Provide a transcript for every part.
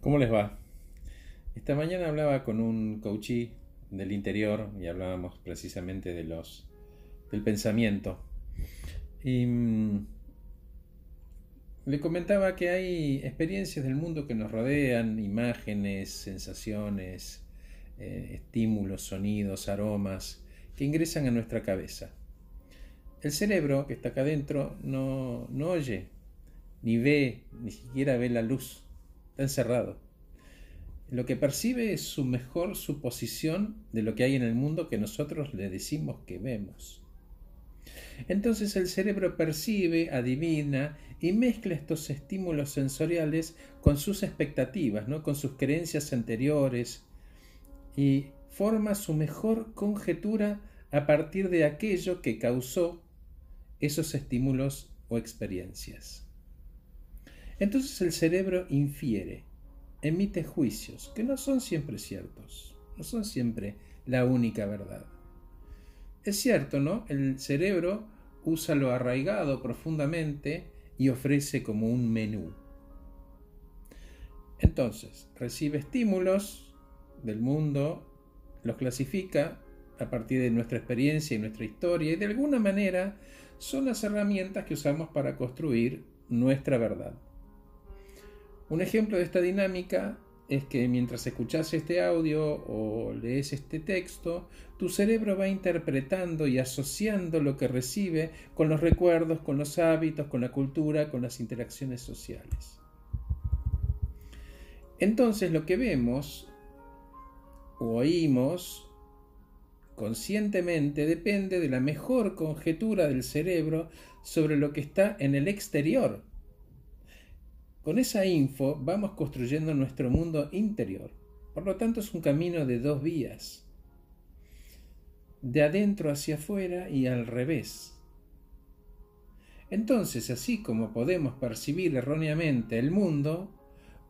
¿Cómo les va? Esta mañana hablaba con un coachee del interior y hablábamos precisamente de los del pensamiento. Y mm, le comentaba que hay experiencias del mundo que nos rodean, imágenes, sensaciones, eh, estímulos, sonidos, aromas, que ingresan a nuestra cabeza. El cerebro que está acá adentro no, no oye, ni ve, ni siquiera ve la luz encerrado. Lo que percibe es su mejor suposición de lo que hay en el mundo que nosotros le decimos que vemos. Entonces el cerebro percibe, adivina y mezcla estos estímulos sensoriales con sus expectativas, ¿no? con sus creencias anteriores y forma su mejor conjetura a partir de aquello que causó esos estímulos o experiencias. Entonces el cerebro infiere, emite juicios que no son siempre ciertos, no son siempre la única verdad. Es cierto, ¿no? El cerebro usa lo arraigado profundamente y ofrece como un menú. Entonces, recibe estímulos del mundo, los clasifica a partir de nuestra experiencia y nuestra historia y de alguna manera son las herramientas que usamos para construir nuestra verdad. Un ejemplo de esta dinámica es que mientras escuchas este audio o lees este texto, tu cerebro va interpretando y asociando lo que recibe con los recuerdos, con los hábitos, con la cultura, con las interacciones sociales. Entonces lo que vemos o oímos conscientemente depende de la mejor conjetura del cerebro sobre lo que está en el exterior con esa info vamos construyendo nuestro mundo interior. Por lo tanto es un camino de dos vías. De adentro hacia afuera y al revés. Entonces, así como podemos percibir erróneamente el mundo,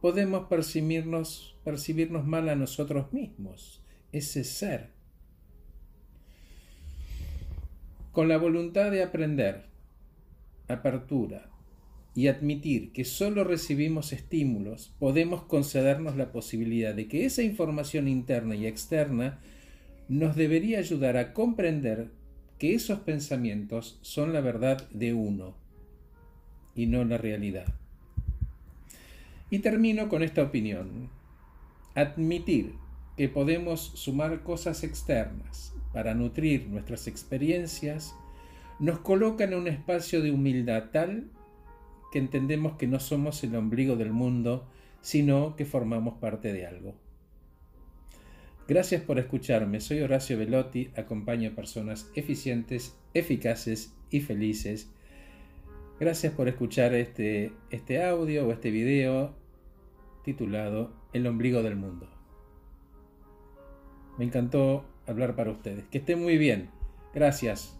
podemos percibirnos, percibirnos mal a nosotros mismos, ese ser. Con la voluntad de aprender, apertura, y admitir que solo recibimos estímulos, podemos concedernos la posibilidad de que esa información interna y externa nos debería ayudar a comprender que esos pensamientos son la verdad de uno y no la realidad. Y termino con esta opinión. Admitir que podemos sumar cosas externas para nutrir nuestras experiencias nos coloca en un espacio de humildad tal que entendemos que no somos el ombligo del mundo, sino que formamos parte de algo. Gracias por escucharme, soy Horacio Velotti, acompaño a personas eficientes, eficaces y felices. Gracias por escuchar este, este audio o este video titulado El ombligo del mundo. Me encantó hablar para ustedes. Que estén muy bien. Gracias.